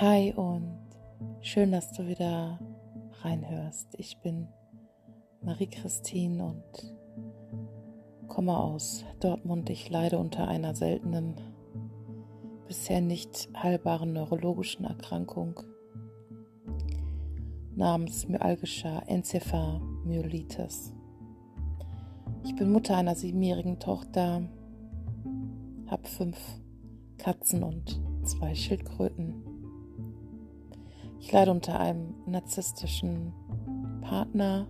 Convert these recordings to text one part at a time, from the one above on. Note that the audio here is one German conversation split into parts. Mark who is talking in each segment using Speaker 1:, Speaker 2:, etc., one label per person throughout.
Speaker 1: Hi und schön, dass du wieder reinhörst. Ich bin Marie-Christine und komme aus Dortmund. Ich leide unter einer seltenen, bisher nicht heilbaren neurologischen Erkrankung namens myalgischer Enzephalmyelitis. Ich bin Mutter einer siebenjährigen Tochter, habe fünf Katzen und zwei Schildkröten. Ich leide unter einem narzisstischen Partner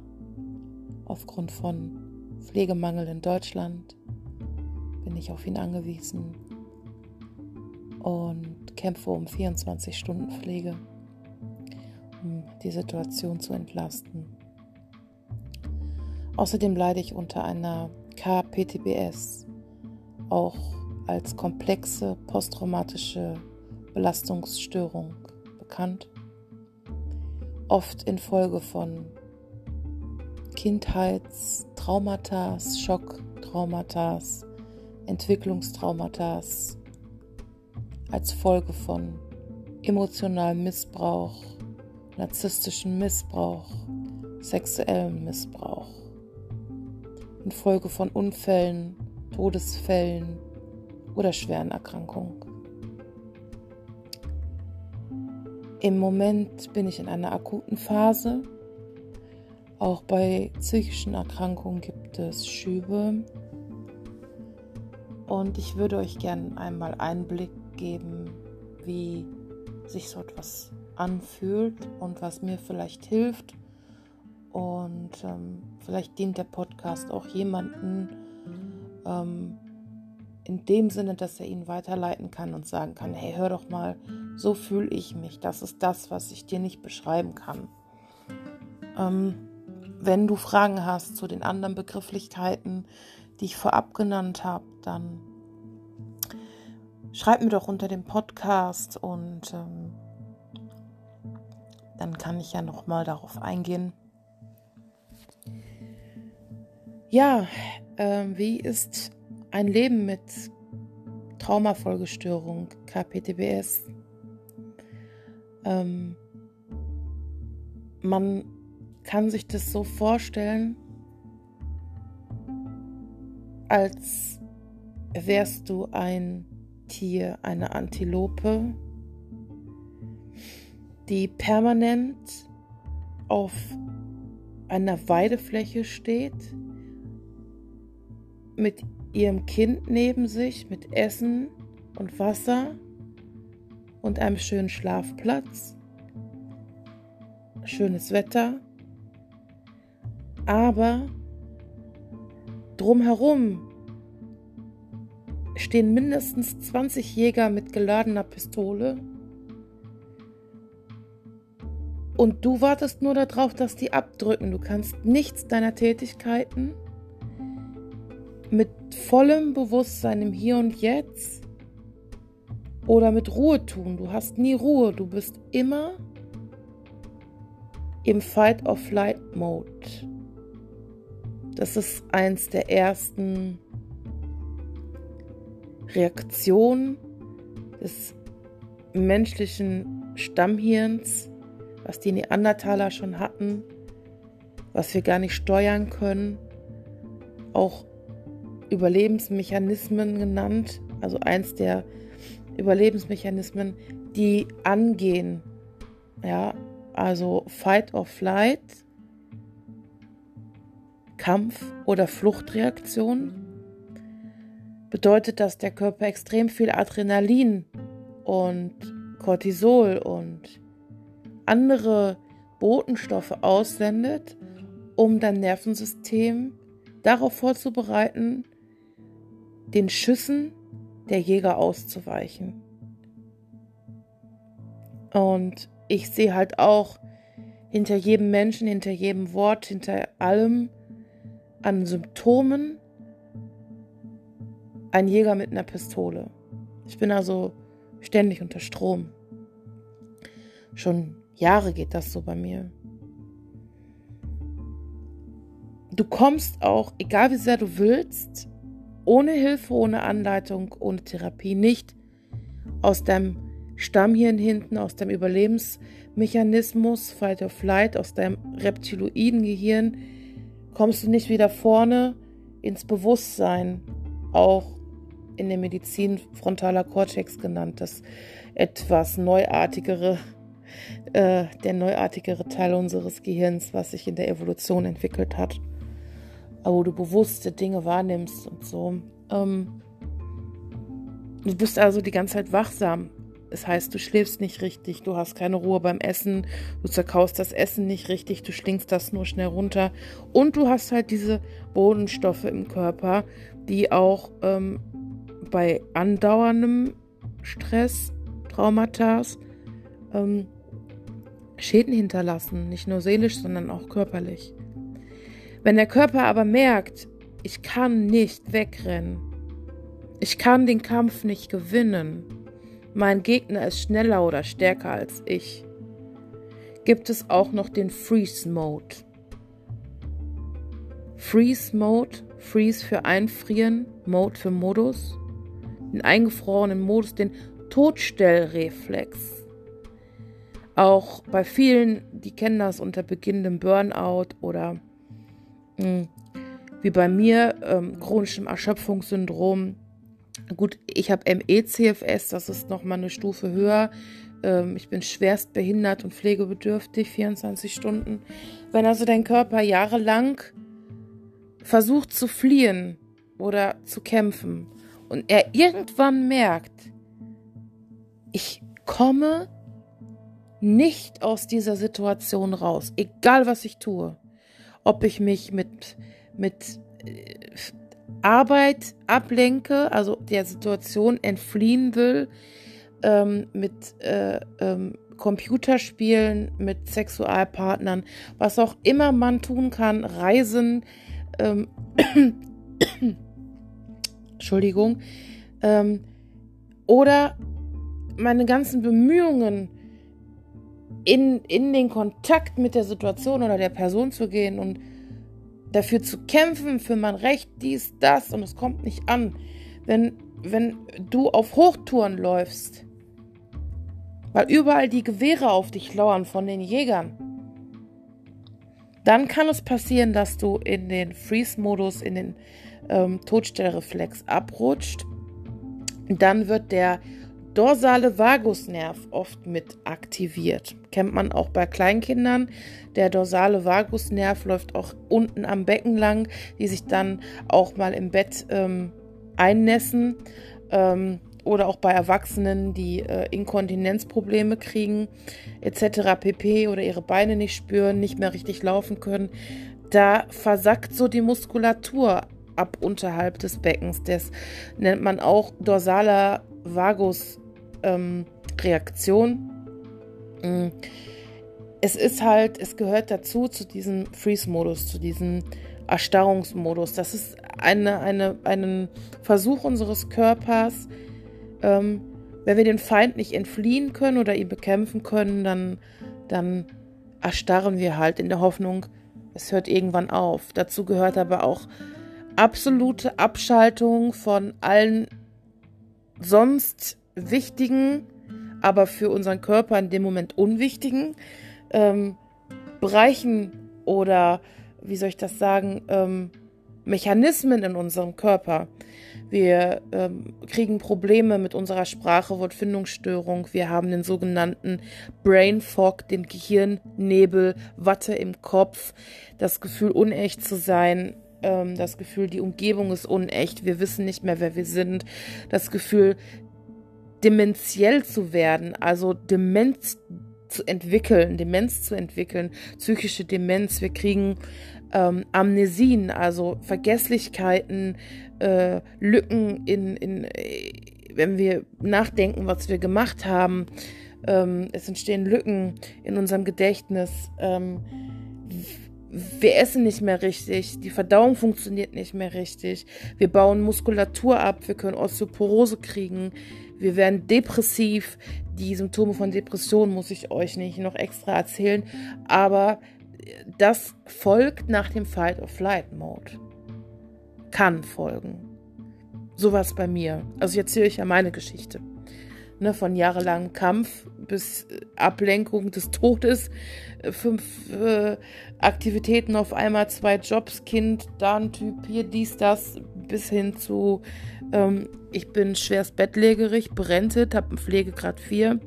Speaker 1: aufgrund von Pflegemangel in Deutschland. Bin ich auf ihn angewiesen und kämpfe um 24 Stunden Pflege, um die Situation zu entlasten. Außerdem leide ich unter einer KPTBS, auch als komplexe posttraumatische Belastungsstörung bekannt oft infolge von Kindheitstraumata, Schocktraumata, Entwicklungstraumata, als Folge von emotionalem Missbrauch, narzisstischem Missbrauch, sexuellem Missbrauch, infolge von Unfällen, Todesfällen oder schweren Erkrankungen. Im Moment bin ich in einer akuten Phase. Auch bei psychischen Erkrankungen gibt es Schübe. Und ich würde euch gerne einmal Einblick geben, wie sich so etwas anfühlt und was mir vielleicht hilft. Und ähm, vielleicht dient der Podcast auch jemanden ähm, in dem Sinne, dass er ihn weiterleiten kann und sagen kann, hey, hör doch mal, so fühle ich mich. Das ist das, was ich dir nicht beschreiben kann. Ähm, wenn du Fragen hast zu den anderen Begrifflichkeiten, die ich vorab genannt habe, dann schreib mir doch unter dem Podcast und ähm, dann kann ich ja noch mal darauf eingehen. Ja, äh, wie ist ein Leben mit Traumafolgestörung, KPTBS? Ähm, man kann sich das so vorstellen, als wärst du ein Tier, eine Antilope, die permanent auf einer Weidefläche steht, mit ihrem Kind neben sich, mit Essen und Wasser und einem schönen Schlafplatz, schönes Wetter, aber drumherum stehen mindestens 20 Jäger mit geladener Pistole und du wartest nur darauf, dass die abdrücken. Du kannst nichts deiner Tätigkeiten mit vollem Bewusstsein im Hier und Jetzt oder mit Ruhe tun. Du hast nie Ruhe. Du bist immer im Fight or Flight Mode. Das ist eins der ersten Reaktionen des menschlichen Stammhirns, was die Neandertaler schon hatten, was wir gar nicht steuern können. Auch Überlebensmechanismen genannt, also eins der Überlebensmechanismen, die angehen. Ja, also Fight or Flight, Kampf- oder Fluchtreaktion bedeutet, dass der Körper extrem viel Adrenalin und Cortisol und andere Botenstoffe aussendet, um dein Nervensystem darauf vorzubereiten, den Schüssen der Jäger auszuweichen. Und ich sehe halt auch hinter jedem Menschen, hinter jedem Wort, hinter allem an Symptomen ein Jäger mit einer Pistole. Ich bin also ständig unter Strom. Schon Jahre geht das so bei mir. Du kommst auch, egal wie sehr du willst, ohne Hilfe, ohne Anleitung, ohne Therapie nicht aus deinem Stammhirn hinten aus dem Überlebensmechanismus, Fight or Flight, aus deinem reptiloiden Gehirn, kommst du nicht wieder vorne ins Bewusstsein, auch in der Medizin frontaler Cortex genannt, das etwas neuartigere, äh, der neuartigere Teil unseres Gehirns, was sich in der Evolution entwickelt hat, wo du bewusste Dinge wahrnimmst und so. Ähm, du bist also die ganze Zeit wachsam. Das heißt, du schläfst nicht richtig, du hast keine Ruhe beim Essen, du zerkaust das Essen nicht richtig, du schlingst das nur schnell runter. Und du hast halt diese Bodenstoffe im Körper, die auch ähm, bei andauerndem Stress, Traumata, ähm, Schäden hinterlassen, nicht nur seelisch, sondern auch körperlich. Wenn der Körper aber merkt, ich kann nicht wegrennen, ich kann den Kampf nicht gewinnen, mein Gegner ist schneller oder stärker als ich, gibt es auch noch den Freeze Mode. Freeze Mode, Freeze für Einfrieren, Mode für Modus, den eingefrorenen Modus, den Todstellreflex. Auch bei vielen, die kennen das unter beginnendem Burnout oder wie bei mir, ähm, chronischem Erschöpfungssyndrom, Gut, ich habe ME-CFS, das ist nochmal eine Stufe höher. Ähm, ich bin schwerst behindert und pflegebedürftig, 24 Stunden. Wenn also dein Körper jahrelang versucht zu fliehen oder zu kämpfen und er irgendwann merkt, ich komme nicht aus dieser Situation raus, egal was ich tue, ob ich mich mit, mit äh, Arbeit ablenke, also der Situation entfliehen will, ähm, mit äh, ähm, Computerspielen, mit Sexualpartnern, was auch immer man tun kann, Reisen, ähm, Entschuldigung, ähm, oder meine ganzen Bemühungen, in, in den Kontakt mit der Situation oder der Person zu gehen und dafür zu kämpfen, für mein Recht, dies, das und es kommt nicht an. Wenn, wenn du auf Hochtouren läufst, weil überall die Gewehre auf dich lauern von den Jägern, dann kann es passieren, dass du in den Freeze-Modus, in den ähm, Todstellreflex abrutscht. Dann wird der dorsale Vagusnerv oft mit aktiviert. Kennt man auch bei Kleinkindern. Der dorsale Vagusnerv läuft auch unten am Becken lang, die sich dann auch mal im Bett ähm, einnässen. Ähm, oder auch bei Erwachsenen, die äh, Inkontinenzprobleme kriegen, etc. pp. oder ihre Beine nicht spüren, nicht mehr richtig laufen können. Da versackt so die Muskulatur ab unterhalb des Beckens. Das nennt man auch dorsaler Vagus ähm, Reaktion. Mm. Es ist halt, es gehört dazu, zu diesem Freeze-Modus, zu diesem Erstarrungsmodus. Das ist eine, eine, ein Versuch unseres Körpers, ähm, wenn wir den Feind nicht entfliehen können oder ihn bekämpfen können, dann, dann erstarren wir halt in der Hoffnung, es hört irgendwann auf. Dazu gehört aber auch absolute Abschaltung von allen sonst wichtigen, aber für unseren Körper in dem Moment unwichtigen ähm, Bereichen oder, wie soll ich das sagen, ähm, Mechanismen in unserem Körper. Wir ähm, kriegen Probleme mit unserer Sprache, Wortfindungsstörung. Wir haben den sogenannten Brain Fog, den Gehirnnebel, Watte im Kopf, das Gefühl, unecht zu sein, ähm, das Gefühl, die Umgebung ist unecht, wir wissen nicht mehr, wer wir sind, das Gefühl, dementiell zu werden, also Demenz zu entwickeln, Demenz zu entwickeln, psychische Demenz. Wir kriegen ähm, Amnesien, also Vergesslichkeiten, äh, Lücken in, in, äh, wenn wir nachdenken, was wir gemacht haben. Ähm, es entstehen Lücken in unserem Gedächtnis. Ähm, wir essen nicht mehr richtig, die Verdauung funktioniert nicht mehr richtig, wir bauen Muskulatur ab, wir können Osteoporose kriegen, wir werden depressiv. Die Symptome von Depression muss ich euch nicht noch extra erzählen, aber das folgt nach dem Fight or Flight Mode. Kann folgen. Sowas bei mir. Also ich erzähle euch ja meine Geschichte. ne, von jahrelangem Kampf bis Ablenkung des Todes, äh, fünf äh, Aktivitäten auf einmal, zwei Jobs, Kind, da Typ, hier dies, das, bis hin zu, ähm, ich bin schwerst bettlägerig, berentet, habe einen Pflegegrad 4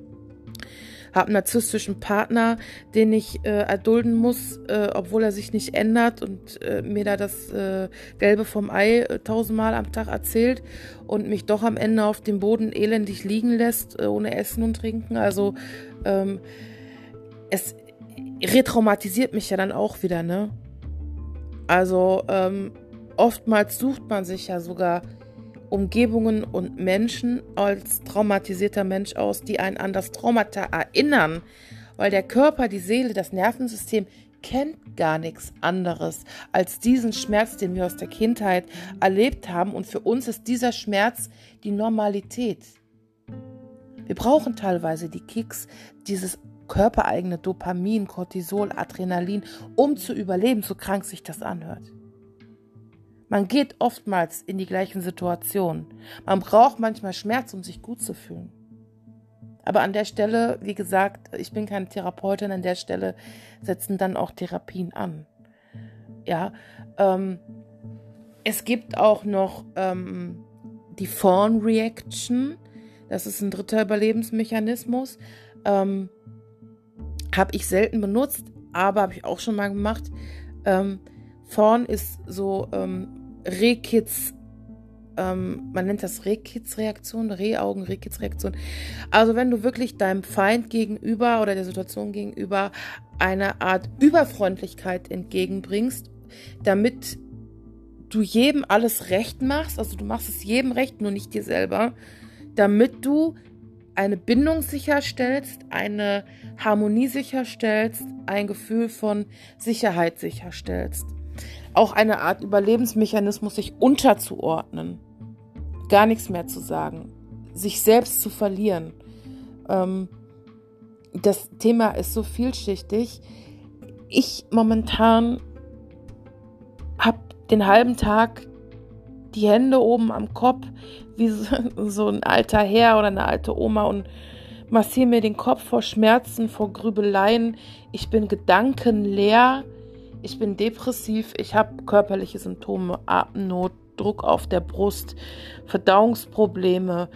Speaker 1: habe einen narzisstischen Partner, den ich äh, erdulden muss, äh, obwohl er sich nicht ändert und äh, mir da das äh, Gelbe vom Ei äh, tausendmal am Tag erzählt und mich doch am Ende auf dem Boden elendig liegen lässt, äh, ohne Essen und Trinken. Also ähm, es retraumatisiert mich ja dann auch wieder, ne? Also ähm, oftmals sucht man sich ja sogar Umgebungen und Menschen als traumatisierter Mensch aus, die einen an das Traumata erinnern, weil der Körper, die Seele, das Nervensystem kennt gar nichts anderes als diesen Schmerz, den wir aus der Kindheit erlebt haben und für uns ist dieser Schmerz die Normalität. Wir brauchen teilweise die Kicks, dieses körpereigene Dopamin, Cortisol, Adrenalin, um zu überleben, so krank sich das anhört. Man geht oftmals in die gleichen Situationen. Man braucht manchmal Schmerz, um sich gut zu fühlen. Aber an der Stelle, wie gesagt, ich bin keine Therapeutin, an der Stelle setzen dann auch Therapien an. Ja, ähm, es gibt auch noch ähm, die Fawn Reaction. Das ist ein dritter Überlebensmechanismus. Ähm, habe ich selten benutzt, aber habe ich auch schon mal gemacht. Ähm, Fawn ist so ähm, Rehkitz, ähm, man nennt das Rehkitz-Reaktion, Rehaugen, Rehkitz-Reaktion. Also wenn du wirklich deinem Feind gegenüber oder der Situation gegenüber eine Art Überfreundlichkeit entgegenbringst, damit du jedem alles recht machst, also du machst es jedem recht, nur nicht dir selber, damit du eine Bindung sicherstellst, eine Harmonie sicherstellst, ein Gefühl von Sicherheit sicherstellst auch eine Art Überlebensmechanismus, sich unterzuordnen, gar nichts mehr zu sagen, sich selbst zu verlieren. Ähm, das Thema ist so vielschichtig. Ich momentan habe den halben Tag die Hände oben am Kopf, wie so, so ein alter Herr oder eine alte Oma und massiere mir den Kopf vor Schmerzen, vor Grübeleien. Ich bin gedankenleer ich bin depressiv, ich habe körperliche Symptome, Atemnot, Druck auf der Brust, Verdauungsprobleme.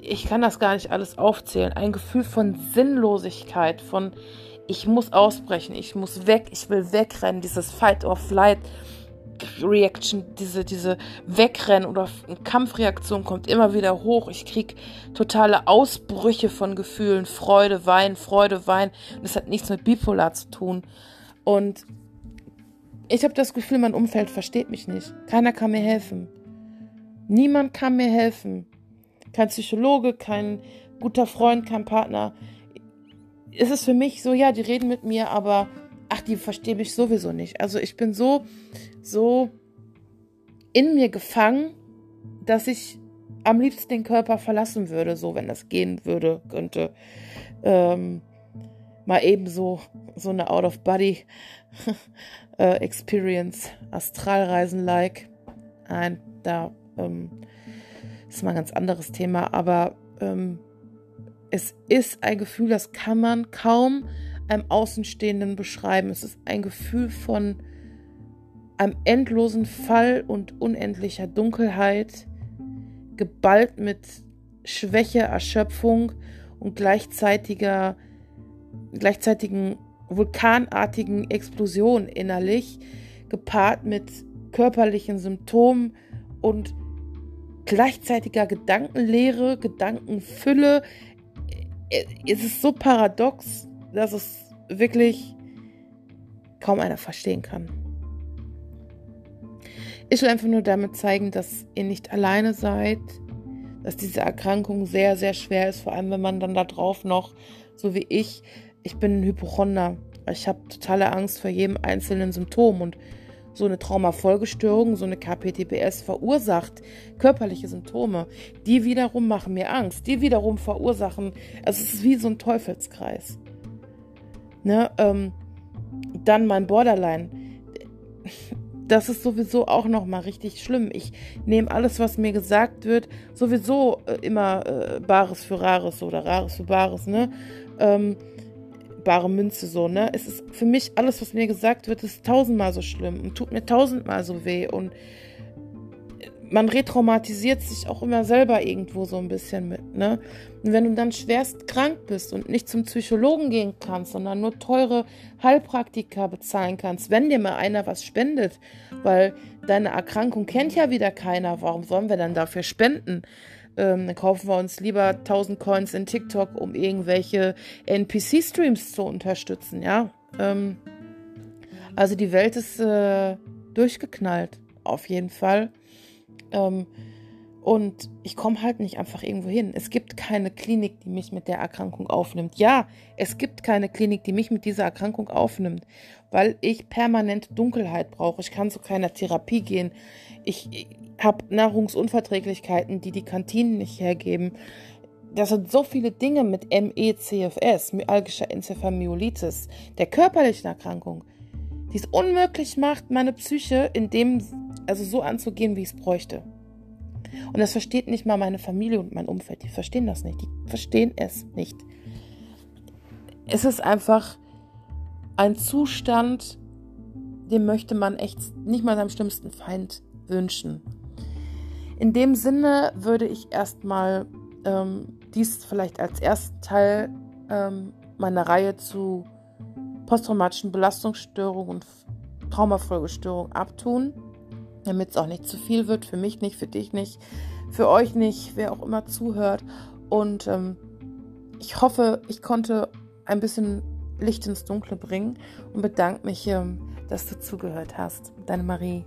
Speaker 1: Ich kann das gar nicht alles aufzählen. Ein Gefühl von Sinnlosigkeit, von ich muss ausbrechen, ich muss weg, ich will wegrennen, dieses Fight or Flight. Reaction, diese, diese Wegrennen oder Kampfreaktion kommt immer wieder hoch. Ich kriege totale Ausbrüche von Gefühlen, Freude, Wein, Freude, Wein. Das hat nichts mit Bipolar zu tun. Und ich habe das Gefühl, mein Umfeld versteht mich nicht. Keiner kann mir helfen. Niemand kann mir helfen. Kein Psychologe, kein guter Freund, kein Partner. Es ist für mich so, ja, die reden mit mir, aber ach, die verstehen mich sowieso nicht. Also ich bin so, so in mir gefangen, dass ich am liebsten den Körper verlassen würde, so wenn das gehen würde, könnte. Ähm, mal eben so, so eine Out-of-Body äh, Astralreisen-like. Nein, da ähm, ist mal ein ganz anderes Thema, aber ähm, es ist ein Gefühl, das kann man kaum einem Außenstehenden beschreiben. Es ist ein Gefühl von einem endlosen Fall und unendlicher Dunkelheit, geballt mit Schwäche, Erschöpfung und gleichzeitiger, gleichzeitigen vulkanartigen Explosion innerlich, gepaart mit körperlichen Symptomen und gleichzeitiger Gedankenlehre, Gedankenfülle. Es ist so paradox, dass es wirklich kaum einer verstehen kann. Ich will einfach nur damit zeigen, dass ihr nicht alleine seid, dass diese Erkrankung sehr, sehr schwer ist, vor allem wenn man dann da drauf noch, so wie ich, ich bin ein Hypochonder. Ich habe totale Angst vor jedem einzelnen Symptom und so eine Traumafolgestörung, so eine KPTBS verursacht körperliche Symptome. Die wiederum machen mir Angst. Die wiederum verursachen, also es ist wie so ein Teufelskreis. Ne, ähm, dann mein Borderline. das ist sowieso auch nochmal richtig schlimm. Ich nehme alles, was mir gesagt wird, sowieso äh, immer äh, Bares für Rares oder Rares für Bares, ne? Ähm, bare Münze so, ne? Es ist für mich alles, was mir gesagt wird, ist tausendmal so schlimm und tut mir tausendmal so weh und man retraumatisiert sich auch immer selber irgendwo so ein bisschen mit, ne? Und wenn du dann schwerst krank bist und nicht zum Psychologen gehen kannst, sondern nur teure Heilpraktika bezahlen kannst, wenn dir mal einer was spendet, weil deine Erkrankung kennt ja wieder keiner, warum sollen wir dann dafür spenden? Ähm, dann kaufen wir uns lieber 1000 Coins in TikTok, um irgendwelche NPC-Streams zu unterstützen, ja? Ähm, also die Welt ist äh, durchgeknallt, auf jeden Fall. Ähm, und ich komme halt nicht einfach irgendwo hin. Es gibt keine Klinik, die mich mit der Erkrankung aufnimmt. Ja, es gibt keine Klinik, die mich mit dieser Erkrankung aufnimmt, weil ich permanent Dunkelheit brauche. Ich kann zu keiner Therapie gehen. Ich, habe Nahrungsunverträglichkeiten, die die Kantinen nicht hergeben. Das sind so viele Dinge mit MECFS, myalgischer Enzephalmyelitis, der körperlichen Erkrankung, die es unmöglich macht, meine Psyche in dem, also so anzugehen, wie ich es bräuchte. Und das versteht nicht mal meine Familie und mein Umfeld. Die verstehen das nicht. Die verstehen es nicht. Es ist einfach ein Zustand, den möchte man echt nicht mal seinem schlimmsten Feind wünschen. In dem Sinne würde ich erstmal ähm, dies vielleicht als ersten Teil ähm, meiner Reihe zu posttraumatischen Belastungsstörungen und Traumafolgestörungen abtun damit es auch nicht zu viel wird, für mich nicht, für dich nicht, für euch nicht, wer auch immer zuhört. Und ähm, ich hoffe, ich konnte ein bisschen Licht ins Dunkle bringen und bedanke mich, ähm, dass du zugehört hast. Deine Marie.